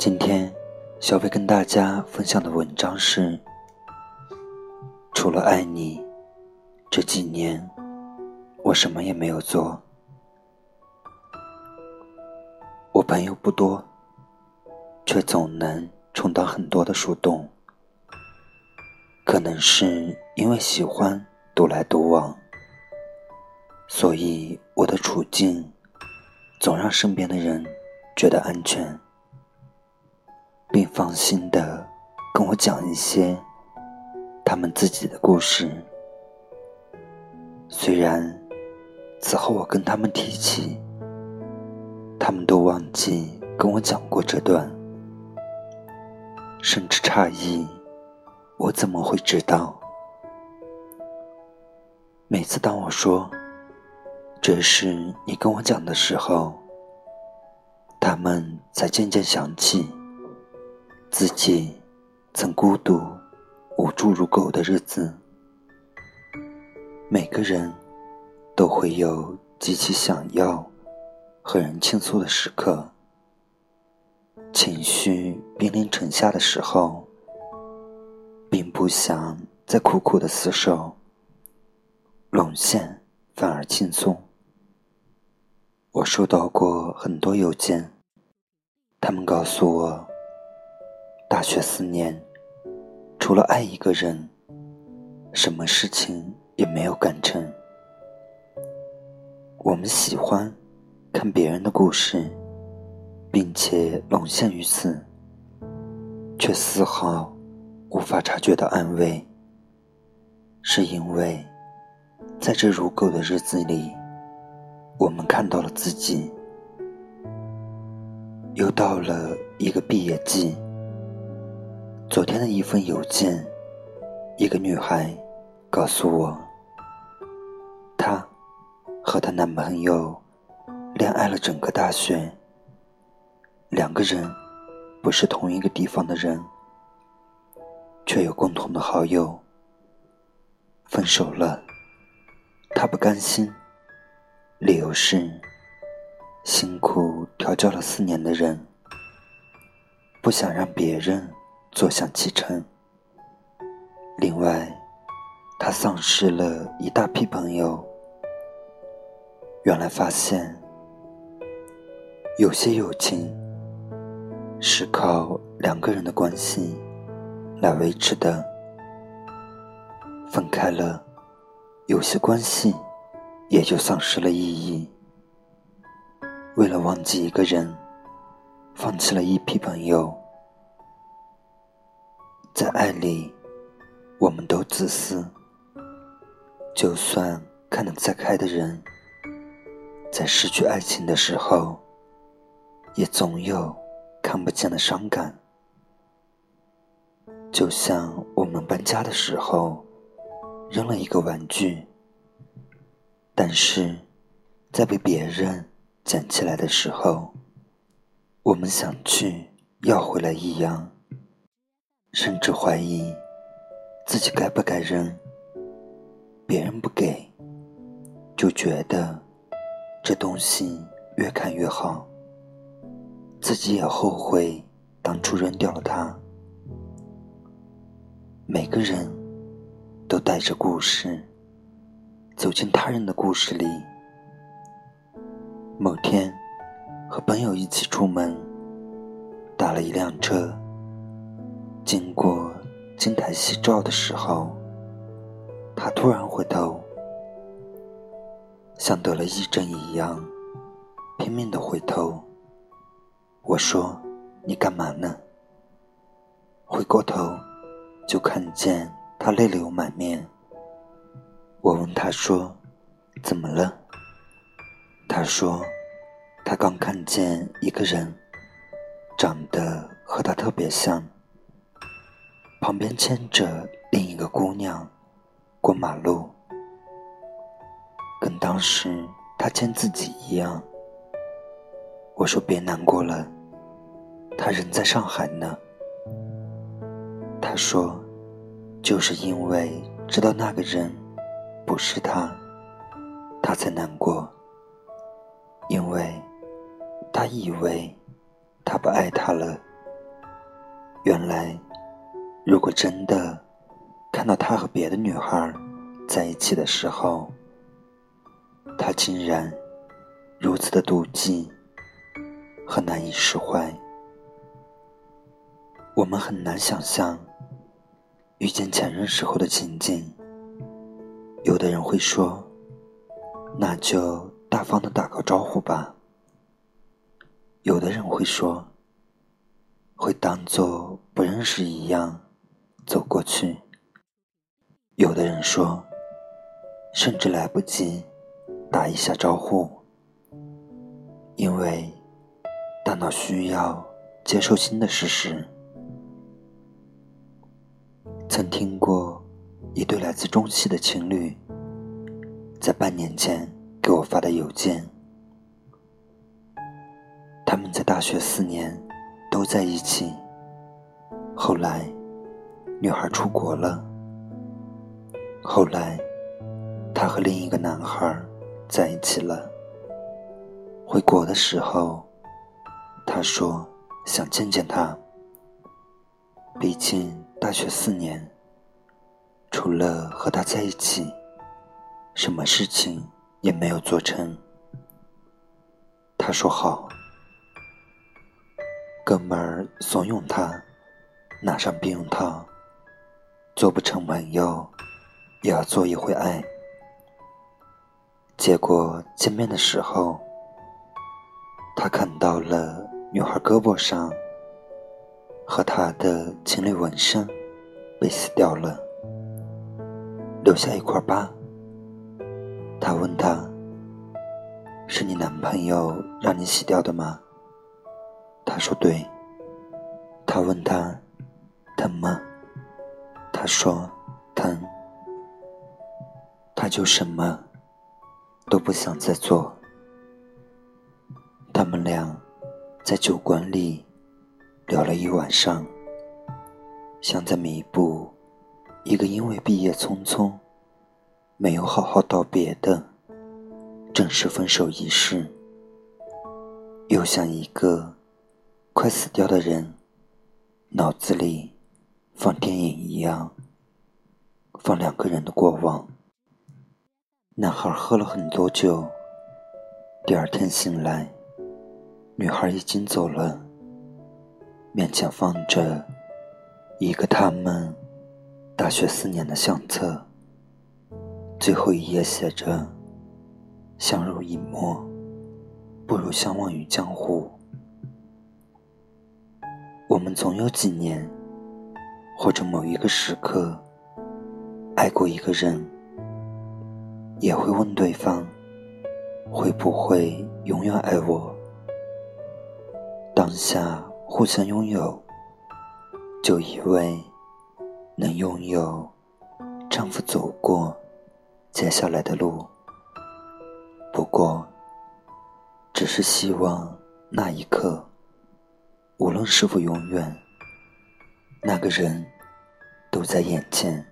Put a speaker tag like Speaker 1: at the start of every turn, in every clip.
Speaker 1: 今天，小飞跟大家分享的文章是：除了爱你，这几年我什么也没有做。我朋友不多，却总能充当很多的树洞。可能是因为喜欢独来独往，所以我的处境总让身边的人觉得安全。并放心的跟我讲一些他们自己的故事。虽然此后我跟他们提起，他们都忘记跟我讲过这段，甚至诧异我怎么会知道。每次当我说这是你跟我讲的时候，他们才渐渐想起。自己曾孤独、无助如狗的日子。每个人都会有极其想要和人倾诉的时刻，情绪兵临城下的时候，并不想再苦苦的厮守，沦陷反而轻松。我收到过很多邮件，他们告诉我。大学四年，除了爱一个人，什么事情也没有干成。我们喜欢看别人的故事，并且沦陷于此，却丝毫无法察觉到安慰，是因为在这如狗的日子里，我们看到了自己。又到了一个毕业季。昨天的一封邮件，一个女孩告诉我，她和她男朋友恋爱了整个大学，两个人不是同一个地方的人，却有共同的好友。分手了，她不甘心，理由是辛苦调教了四年的人，不想让别人。坐享其成。另外，他丧失了一大批朋友。原来发现，有些友情是靠两个人的关系来维持的。分开了，有些关系也就丧失了意义。为了忘记一个人，放弃了一批朋友。在爱里，我们都自私。就算看得再开的人，在失去爱情的时候，也总有看不见的伤感。就像我们搬家的时候，扔了一个玩具，但是在被别人捡起来的时候，我们想去要回来一样。甚至怀疑自己该不该扔，别人不给，就觉得这东西越看越好，自己也后悔当初扔掉了它。每个人都带着故事，走进他人的故事里。某天和朋友一起出门，打了一辆车。经过金台夕照的时候，他突然回头，像得了疫症一样，拼命的回头。我说：“你干嘛呢？”回过头，就看见他泪流满面。我问他说：“怎么了？”他说：“他刚看见一个人，长得和他特别像，旁边牵着另一个姑娘过马路，跟当时他牵自己一样。我说别难过了，他人在上海呢。他说，就是因为知道那个人不是他，他才难过，因为他以为他不爱他了。原来，如果真的看到他和别的女孩在一起的时候，他竟然如此的妒忌。和难以释怀，我们很难想象遇见前任时候的情景。有的人会说：“那就大方的打个招呼吧。”有的人会说：“会当做不认识一样走过去。”有的人说：“甚至来不及打一下招呼，因为。”大脑需要接受新的事实。曾听过一对来自中戏的情侣，在半年前给我发的邮件。他们在大学四年都在一起，后来女孩出国了，后来她和另一个男孩在一起了。回国的时候。她说：“想见见他。毕竟大学四年，除了和他在一起，什么事情也没有做成。”他说：“好。”哥们儿怂恿他拿上避孕套，做不成朋友，也要做一回爱。结果见面的时候，他看到了。女孩胳膊上和她的情侣纹身被撕掉了，留下一块疤。他问她：“是你男朋友让你洗掉的吗？”她说：“对。”他问她：“疼吗？”他说：“疼。”他就什么都不想再做。他们俩。在酒馆里聊了一晚上，像在弥补一个因为毕业匆匆没有好好道别的正式分手仪式，又像一个快死掉的人脑子里放电影一样，放两个人的过往。男孩喝了很多酒，第二天醒来。女孩已经走了，面前放着一个他们大学四年的相册，最后一页写着：“相濡以沫，不如相忘于江湖。”我们总有几年，或者某一个时刻，爱过一个人，也会问对方：“会不会永远爱我？”当下互相拥有，就以为能拥有丈夫走过接下来的路。不过，只是希望那一刻，无论是否永远，那个人都在眼前，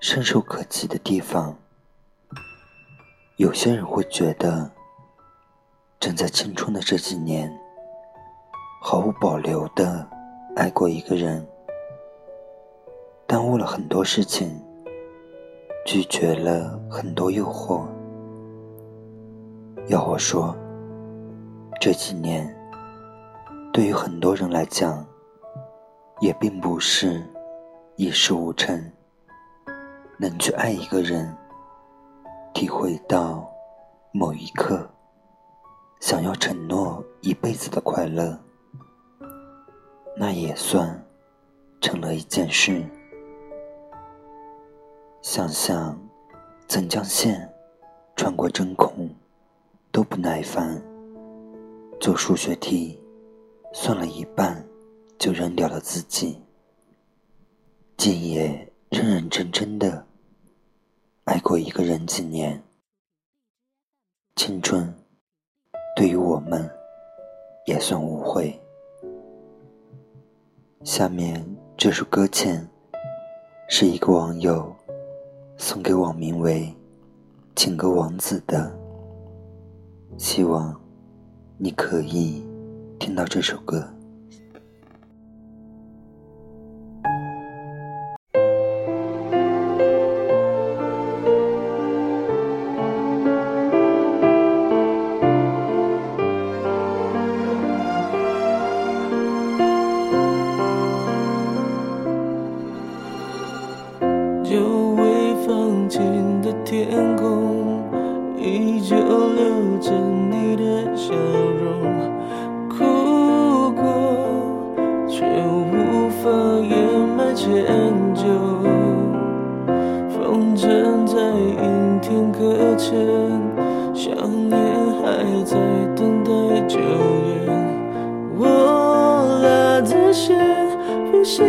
Speaker 1: 伸手可及的地方。有些人会觉得，正在青春的这几年。毫无保留的爱过一个人，耽误了很多事情，拒绝了很多诱惑。要我说，这几年对于很多人来讲，也并不是一事无成。能去爱一个人，体会到某一刻想要承诺一辈子的快乐。那也算成了一件事。想想怎将线穿过针孔都不耐烦，做数学题算了一半就扔掉了自己，竟也认认真真的爱过一个人几年。青春对于我们也算无悔。下面这首歌前是一个网友送给网名为“情歌王子”的，希望你可以。听到这首歌。
Speaker 2: 天空，依旧留着你的笑容。哭过却无法掩埋歉疚，风筝在阴天搁浅，想念还在等待救援。我拉着线，复习